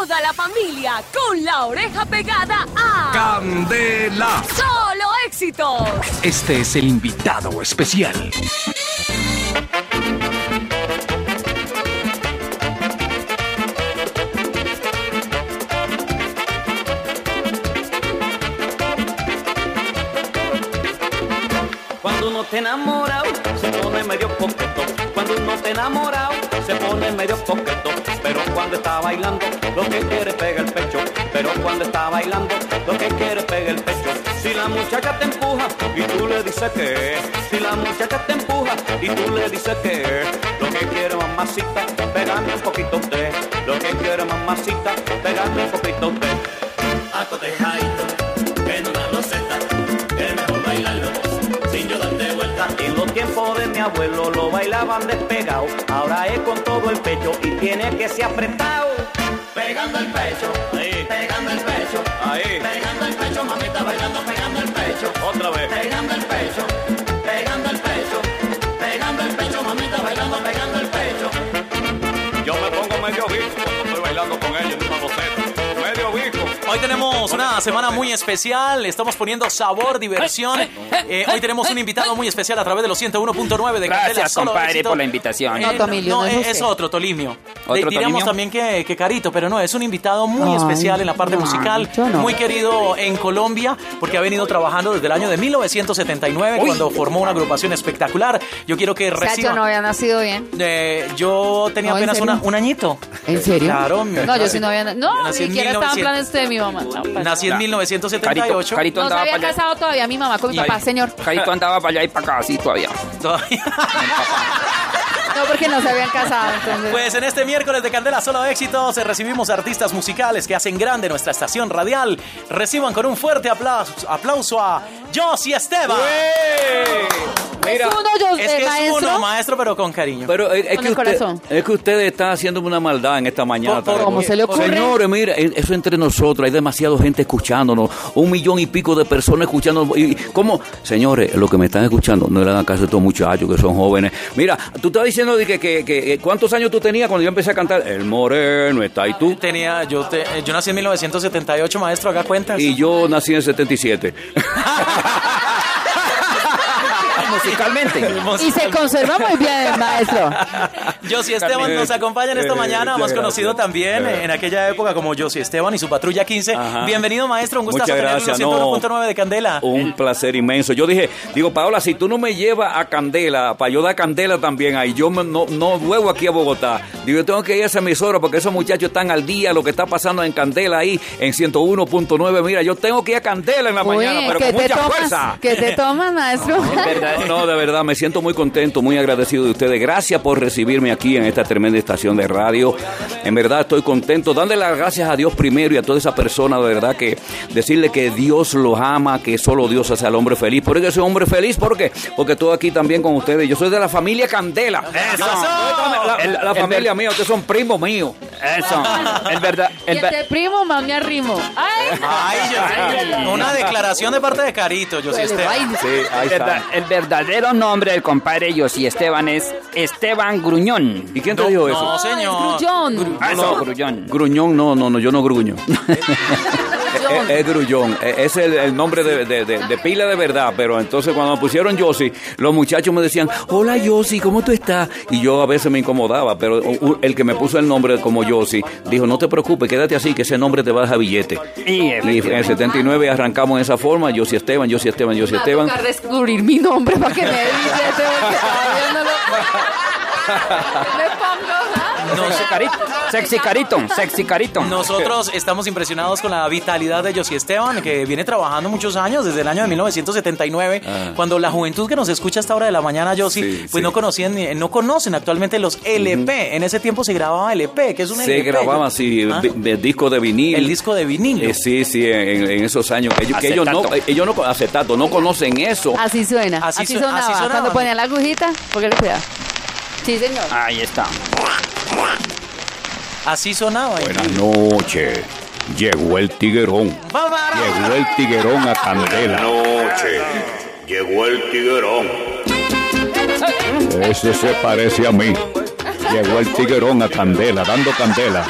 toda la familia con la oreja pegada a Candela. Solo éxitos. Este es el invitado especial. Cuando uno te enamorado, se pone medio coqueto. Cuando uno te enamorado, se pone medio coqueto. Cuando está bailando, lo que quiere pega el pecho. Pero cuando está bailando, lo que quiere pega el pecho. Si la muchacha te empuja y tú le dices que, si la muchacha te empuja y tú le dices que, lo que quiere mamacita, pegame un poquito de, lo que quiere mamacita, pegame un poquito de. Acotejadito, mi abuelo lo bailaban despegado, ahora es con todo el pecho y tiene que ser apretado. Pegando el pecho, ahí. pegando el pecho, ahí. pegando el pecho, mamita bailando, pegando el pecho. Otra vez. Pegando el pecho, una semana muy especial, estamos poniendo sabor, diversión. Eh, hoy tenemos un invitado muy especial a través de los 101.9 de Candela. Gracias, Solo compadre, éxito. por la invitación. Eh, No, Tomilio, no es es, usted. es otro, Tolimio. ¿Otro Di- Diríamos Tolimio? también que, que Carito, pero no, es un invitado muy Ay, especial en la parte no, musical, muy querido en Colombia, porque ha venido trabajando desde el año de 1979, cuando formó una agrupación espectacular. Yo quiero que O sea, reciba... yo no había nacido bien. Eh, yo tenía No, ¿en apenas una- un añito. ¿En serio? Claro. No, yo sí no había. No, ni siquiera estaba en 1900. planes de mi mamá. Nací en Ya. 1978. Carito, Carito No se andaba había para allá. casado todavía mi mamá con mi Y- papá, señor. Carito andaba para allá y para acá, así todavía. Todavía. No, porque no se habían casado. Entonces. Pues en este miércoles de Candela Solo Éxitos recibimos artistas musicales que hacen grande nuestra estación radial. Reciban con un fuerte aplauso, aplauso a Josie Esteban. es uno, yo, Es eh, que es maestro. uno, maestro, pero con cariño. Pero es, es Con que el usted, corazón. es que ustedes están haciendo una maldad en esta mañana. Por- por- tal ¿Cómo vez. se le ocurre? Señores, mira, eh, eso entre nosotros, hay demasiada gente escuchándonos, un millón y pico de personas escuchándonos. Y, ¿Cómo? Señores, lo que me están escuchando, no le hagan caso a estos muchachos que son jóvenes. Mira, tú estabas diciendo de que, que- que- ¿cuántos años tú tenías cuando yo empecé a cantar? El moreno está, y tú. Tenía, yo, te- eh, yo nací en 1978, maestro, haga cuentas. Y yo nací en 77. Musicalmente. Y se conserva muy bien, maestro. Josie Esteban nos acompaña en esta Eh, mañana, más conocido también Eh. en aquella época como Josie Esteban y su Patrulla 15. Ajá. Bienvenido, maestro, un gustazo Muchas tenerlo en gracias. los no. 101.9 de Candela. Un placer inmenso. Yo dije, digo, Paola, si tú no me llevas a Candela, para yo dar Candela también ahí, yo me- no, no vuelvo aquí a Bogotá. Digo, yo tengo que ir a esa emisora porque esos muchachos están al día, lo que está pasando en Candela ahí, en 101.9. Mira, yo tengo que ir a Candela en la Uy, mañana, pero ¿qué con te mucha tomas? fuerza. ¿Qué te tomas, maestro? No, no, de verdad, me siento muy contento, muy agradecido de ustedes. Gracias por recibirme aquí en esta tremenda estación de radio. En verdad estoy contento. Dándole las gracias a Dios primero y a toda esa persona, de verdad, que decirle que Dios los ama, que solo Dios hace al hombre feliz. ¿Por qué soy hombre feliz? ¿Por qué? Porque estoy aquí también con ustedes. Yo soy de la familia Candela. Eso. La, la familia mía, ustedes son primos míos. Eso. El verdad. Y El ver- primo más me arrimo. Ay, Ay, yo- una declaración de parte de Carito, Josie Huele Esteban. Sí, ahí el verdad- está. el verdadero nombre del compadre Yossi Esteban es Esteban Gruñón. ¿Y quién te dijo No, eso? señor. es grullón. Ah, No, no, Gruñón. Gruñón, no, no, no, yo no gruño. es, es grullón, es es el, el nombre de, de- de- de pila de verdad, pero entonces cuando me pusieron Yossi, los muchachos me decían, hola Yossi, ¿cómo tú estás? Y yo a veces me incomodaba, pero el que me puso el nombre como Yossi dijo, no te preocupes, quédate así, que ese nombre te va a dejar billete. Y, Y en el 79 arrancamos en esa forma, Yossi Esteban, Yossi Esteban, Yossi Me va a Esteban. descubrir mi nombre para que me no lo... Me pongo... ¿ah? Sexy carito. Sexy carito. Sexy carito. Nosotros estamos impresionados con la vitalidad de Josie Esteban, que viene trabajando muchos años, desde el año de 1979, cuando la juventud que nos escucha a esta hora de la mañana, Josie, Ah. Sí, pues sí. no conocían, no conocen actualmente los LP. En ese tiempo se grababa LP, que es un Se LP. grababa así, Ah, de disco de vinil. El disco de vinilo. Eh, sí, sí, en, en esos años. Ellos, que ellos no, eh, ellos no, acetato, no conocen eso. Así suena. Así Así, su- sonaba. así sonaba. Cuando ponía la agujita, porque cuidado. Sí, señor. Ahí está. Así sonaba. Buenas noches. Llegó el tiguerón. Llegó el tiguerón a Candela. noche llegó el tiguerón. Ese se parece a mí. Llegó el tiguerón a Candela, dando candela.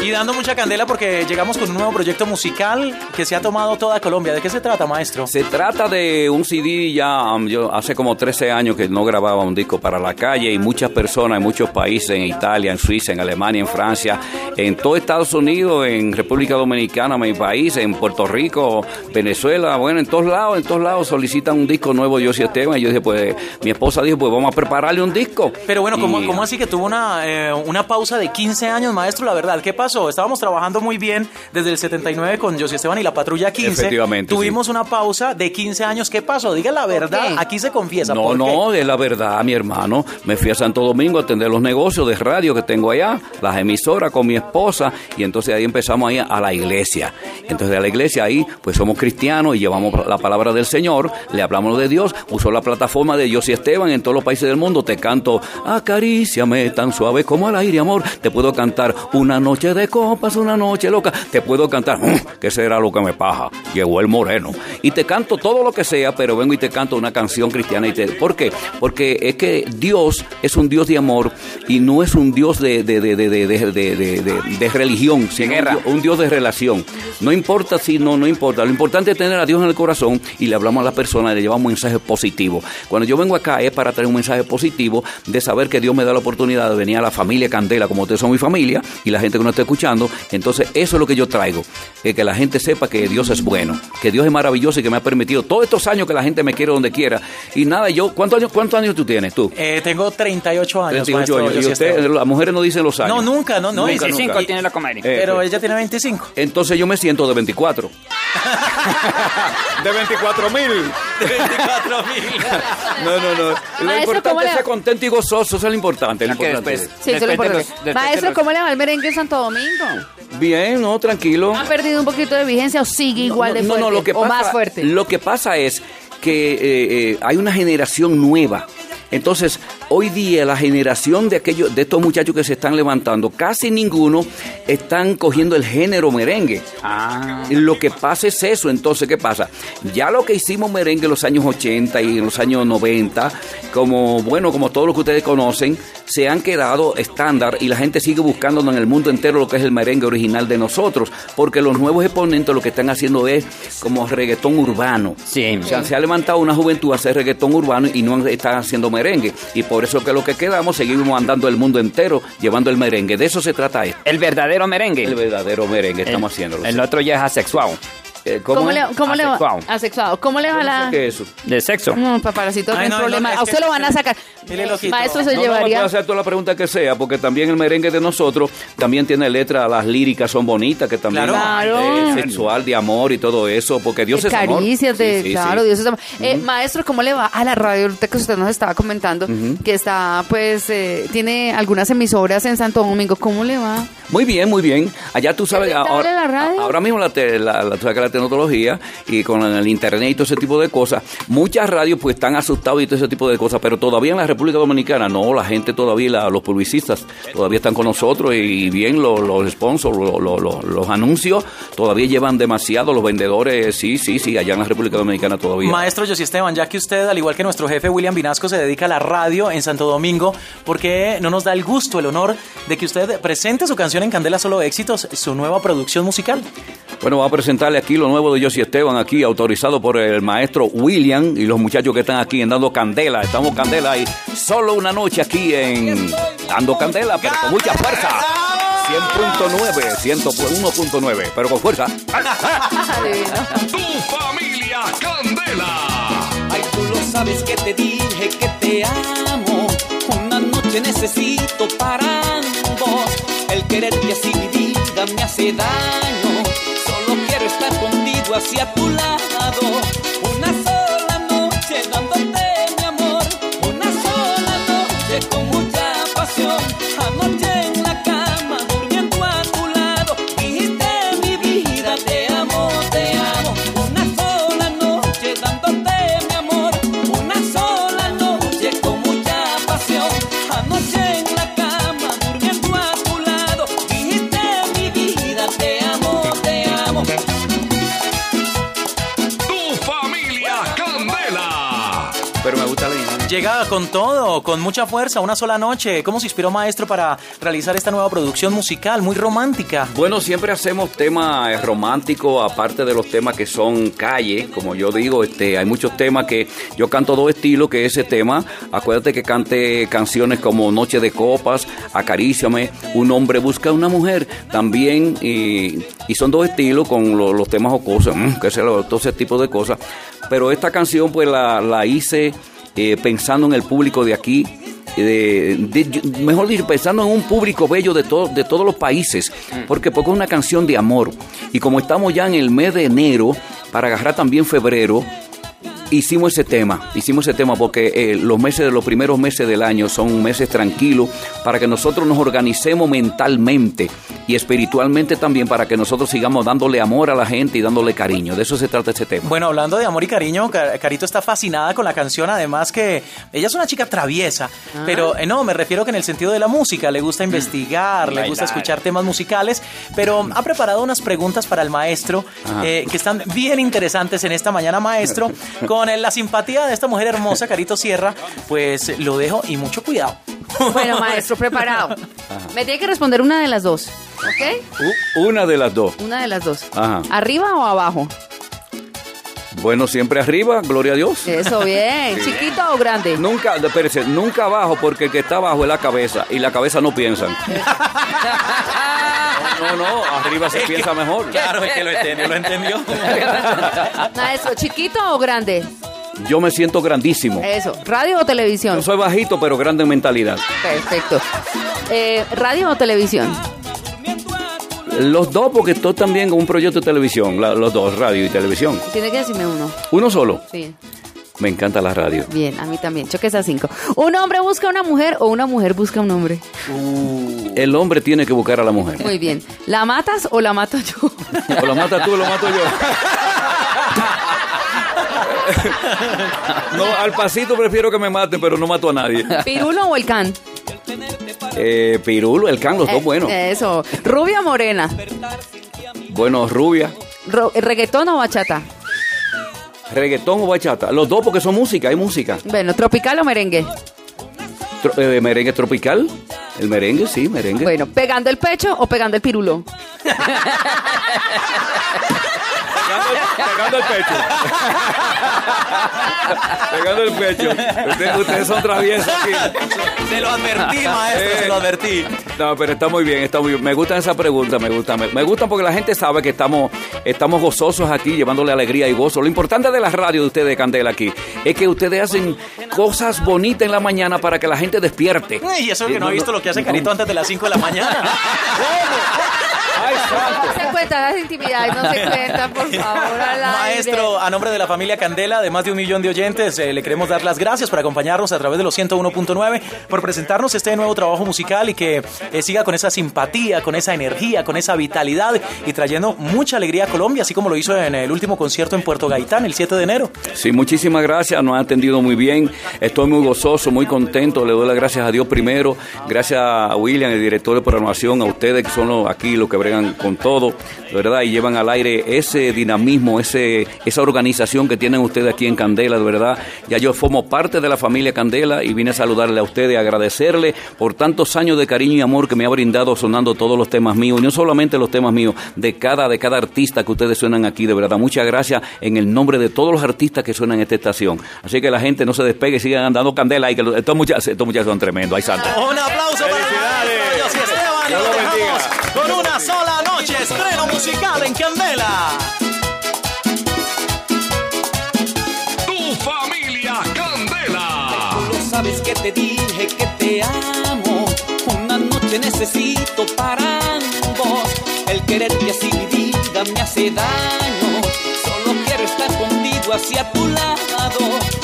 Y dando mucha candela porque llegamos con un nuevo proyecto musical que se ha tomado toda Colombia. ¿De qué se trata, maestro? Se trata de un CD ya, um, yo hace como 13 años que no grababa un disco para la calle y muchas personas en muchos países, en Italia, en Suiza, en Alemania, en Francia, en todo Estados Unidos, en República Dominicana, mi país, en Puerto Rico, Venezuela, bueno, en todos lados, en todos lados solicitan un disco nuevo de Yossi Esteban. Y yo dije, pues, mi esposa dijo, pues vamos a prepararle un disco. Pero bueno, ¿cómo, Y- cómo así que tuvo una, eh, una pausa de 15 años, maestro? La verdad, ¿qué pasó? Estábamos trabajando muy bien desde el 79 con José Esteban y la Patrulla 15. Efectivamente, Tuvimos una pausa de 15 años. ¿Qué pasó? Diga la verdad. Aquí se confiesa. No, no, es la verdad, mi hermano. Me fui a Santo Domingo a atender los negocios de radio que tengo allá, las emisoras con mi esposa, y entonces ahí empezamos ahí a la iglesia. Entonces a la iglesia ahí, pues somos cristianos y llevamos la palabra del Señor, le hablamos de Dios, uso la plataforma de Dios y Esteban en todos los países del mundo, te canto, acaríciame tan suave como el aire, amor. Te puedo cantar una noche de copas, una noche loca. Te puedo cantar, "Mm, ¿qué será lo que me paja? Llegó el moreno. Y te canto todo lo que sea, pero vengo y te canto una canción cristiana. Y te, ¿Por qué? Porque es que Dios es un Dios de amor y no es un Dios de, de, de, de, de, de, de- de- de- de religión, sino un, Dios- un Dios de relación. No importa si no, no importa. Lo importante es tener a Dios en el corazón y le hablamos a la persona y le llevamos un mensaje positivo. Cuando yo vengo acá es para traer un mensaje positivo de saber que Dios me da la oportunidad de venir a la familia Candela, como ustedes son mi familia, y la gente que nos está escuchando. Entonces, eso es lo que yo traigo. Es que la gente sepa que Dios es bueno, que Dios es maravilloso y que me ha permitido todos estos años que la gente me quiere donde quiera. Y nada, yo, ¿cuántos años, cuántos años tú tienes tú? Eh, tengo 38 años, 38 maestro años. Y usted, las mujeres no dicen los años. No, nunca, no, no. Nunca, y- nunca. 25 tiene la comadre. Eh, Pero pues. ella tiene 25. Entonces yo me siento de 24. de 24 mil. De 24 mil. No, no, no. Lo Maestro, importante ¿cómo es ser contento y gozoso, eso es lo importante. lo que importante. después- Sí, eso es lo importante. los- Maestro, los- ¿cómo le va el merengue en Santo Domingo? Bien, no, tranquilo. ¿Ha perdido un poquito de vigencia o sigue igual de no, fuerte? no, lo que o más fuerte. Lo que pasa es que eh, eh, hay una generación nueva. Entonces, hoy día la generación de aquellos, de estos muchachos que se están levantando, casi ninguno están cogiendo el género merengue. Ah. Lo que pasa es eso, entonces, ¿qué pasa? Ya lo que hicimos merengue en los años 80 y en los años 90, como, bueno, como todo lo que ustedes conocen, se han quedado estándar y la gente sigue buscando en el mundo entero lo que es el merengue original de nosotros, porque los nuevos exponentes lo que están haciendo es como reggaetón urbano. Sí. O sea, se ha levantado una juventud a hacer reggaetón urbano y no están haciendo merengue. Y por eso que lo que quedamos, seguimos andando el mundo entero llevando el merengue. De eso se trata esto. El verdadero merengue. El verdadero merengue, El- estamos haciéndolo. El otro ya es asexual. Eh, ¿Cómo, es? le, cómo le va? Asexuado. ¿Cómo le va la...? ¿Qué es eso? De sexo. Mm, paparacito, Ay, no no, no, problema. a usted que- lo van a sacar. Dile, loquito. Maestro se No, no, me llevaría... puede hacer toda la pregunta que sea, porque también el merengue de nosotros también tiene letras, las líricas son bonitas, que también Claro. es sexual, de amor y todo eso, porque Dios es amor. Caricias de, Sí, sí, claro, sí. Dios es amor. Eh, maestro, ¿cómo le va a la radio? Ahorita que usted nos estaba comentando que está, pues, eh, tiene algunas emisoras en Santo Domingo. ¿Cómo le va? Muy bien, muy bien. Allá tú sabes, ¿Es rentable ahora, la radio? ahora mismo la, te- la, la- tú sabes que la tecnología y con el internet y todo ese tipo de cosas, muchas radios pues están asustados y todo ese tipo de cosas, pero todavía en la República Dominicana no, la gente todavía, la- los publicistas todavía están con nosotros y bien los, los sponsors, los, los- los- los anuncios todavía llevan demasiado, los vendedores, sí, sí, sí, allá en la República Dominicana todavía. Maestro José Esteban, ya que usted, al igual que nuestro jefe William Vinasco, se dedica a la radio en Santo Domingo, ¿por qué no nos da el gusto, el honor de que usted presente su canción en Candela Solo Éxitos, su nueva producción musical? Bueno, vamos a presentarle aquí lo nuevo de Josie Esteban, aquí autorizado por el maestro William y los muchachos que están aquí en Dando Candela. Estamos Candela y solo una noche aquí en Dando Candela, pero con mucha fuerza. 100.9, 101.9, pero con fuerza. Tu familia Candela. Ay, tú lo sabes que te dije que te amo. Una noche necesito para quererte así mi vida me hace daño. Solo quiero estar contigo hacia tu lado. Una sola noche dándote llega con todo, con mucha fuerza, una sola noche. ¿Cómo se inspiró maestro para realizar esta nueva producción musical muy romántica? Bueno, siempre hacemos temas románticos, aparte de los temas que son calle, como yo digo, este, hay muchos temas que yo canto dos estilos, que ese tema, acuérdate que cante canciones como Noche de Copas, Acaríciame, Un hombre busca a una mujer, también, y, son dos estilos con lo- los temas jocosos, mm, que lo- todo ese tipo de cosas. Pero esta canción pues la hice eh, pensando en el público de aquí, de- de- mejor dicho, pensando en un público bello de, todo, de todos los países, porque, porque es una canción de amor. Y como estamos ya en el mes de enero, para agarrar también febrero, hicimos ese tema, hicimos ese tema porque eh, los meses de los primeros meses del año son meses tranquilos para que nosotros nos organicemos mentalmente y espiritualmente también para que nosotros sigamos dándole amor a la gente y dándole cariño. De eso se trata ese tema. Bueno, hablando de amor y cariño, Ca- Carito está fascinada con la canción, además que ella es una chica traviesa, pero eh, no, me refiero que en el sentido de la música, le gusta investigar, le gusta escuchar temas musicales, pero ha preparado unas preguntas para el maestro eh, que están bien interesantes en esta mañana, maestro, con eh, la simpatía de esta mujer hermosa, Carito Sierra, pues lo dejo y mucho cuidado. Bueno, maestro, preparado. Me tiene que responder una de las dos, ¿ok? U- Una de las dos. Una de las dos. Ajá. ¿Arriba o abajo? Bueno, siempre arriba, gloria a Dios. Eso, bien. ¿Chiquito o grande? Nunca, espérese, nunca abajo porque el que está abajo es la cabeza y la cabeza no piensan. No, no, arriba se piensa mejor. Claro, es que lo entendió, lo entendió. Maestro, ¿chiquito o grande? Yo me siento grandísimo. Eso. ¿Radio o televisión? Yo soy bajito, pero grande en mentalidad. Perfecto. Eh, ¿Radio o televisión? Los dos, porque estoy también con un proyecto de televisión, la- los dos, radio y televisión. Tiene que decirme uno. Uno solo. Sí. Me encanta la radio. Bien, a mí también. Choques a cinco. ¿Un hombre busca a una mujer o una mujer busca a un hombre? El hombre tiene que buscar a la mujer. Muy bien. ¿La matas o la mato yo? O lo mata tú o lo mato yo. No, al pasito prefiero que me maten, pero no mato a nadie. ¿Pirulo o el can? Eh, Pirulo, el can, los dos Eh, buenos. Eso. ¿Rubia o morena? Bueno, rubia, ¿Reggaetón o bachata? Reggaetón o bachata. Los dos porque son música, hay música. Bueno, ¿tropical o merengue? Tro- eh, merengue tropical. El merengue, sí, merengue. Bueno, ¿pegando el pecho o pegando el pirulo? Pegando el pecho. Pegando el pecho. Ustedes, ustedes son traviesos aquí. Se lo advertí, maestro, se lo advertí. No, pero está muy bien, está muy bien. Me gustan esas preguntas, me gustan. Me, me gustan porque la gente sabe que estamos, estamos gozosos aquí, llevándole alegría y gozo. Lo importante de la radio de ustedes, Candela, aquí, es que ustedes hacen cosas bonitas en la mañana para que la gente despierte. Y eso que no ha visto lo que hace Carito antes de las 5 de la mañana. Ay, santo. No se cuentan las intimidades, no se cuentan, por favor, al aire. Maestro, a nombre de la familia Candela, de más de un millón de oyentes, eh, le queremos dar las gracias por acompañarnos a través de los 101.9, por presentarnos este nuevo trabajo musical y que eh, siga con esa simpatía, con esa energía, con esa vitalidad y trayendo mucha alegría a Colombia, así como lo hizo en el último concierto en Puerto Gaitán el 7 de enero. Sí, muchísimas gracias, nos ha atendido muy bien. Estoy muy gozoso, muy contento. Le doy las gracias a Dios primero. Gracias a William, el director de programación, a ustedes que son los- aquí los que bregan con todo, verdad, y llevan al aire ese dinamismo, ese, esa organización que tienen ustedes aquí en Candela, de verdad. Ya yo formo parte de la familia Candela y vine a saludarle a ustedes, a agradecerle por tantos años de cariño y amor que me ha brindado sonando todos los temas míos, y no solamente los temas míos, de cada, de cada artista que ustedes suenan aquí, de verdad. Muchas gracias en el nombre de todos los artistas que suenan en esta estación. Así que la gente no se despegue, sigan andando candela y que los- estos muchachos, estos muchachos son tremendos. Ay, santo. Un aplauso para Felicidades. Y Esteban. Nos dejamos con una sola noche, musical en Candela. Tu familia Candela. Tú lo sabes que te dije que te amo. Una noche necesito para ambos. El quererte así mi vida me hace daño. Solo quiero estar contigo hacia tu lado.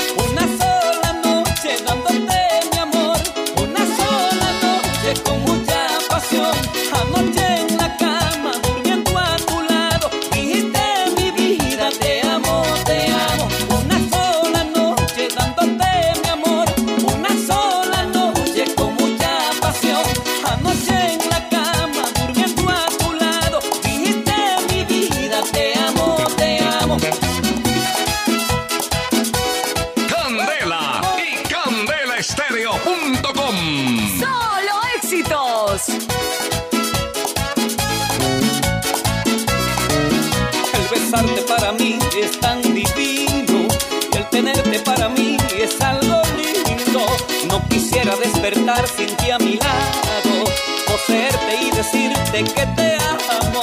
Despertar sin ti a mi lado, poseerte y decirte que te amo.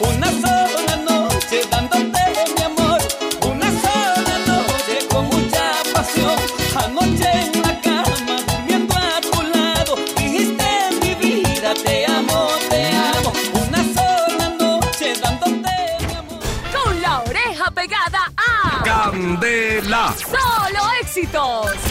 Una sola noche dándote mi amor, una sola noche con mucha pasión. Anoche en la cama, durmiendo a tu lado, dijiste en mi vida te amo, te amo. Una sola noche dándote mi amor. Con la oreja pegada a Candela. Solo Éxitos.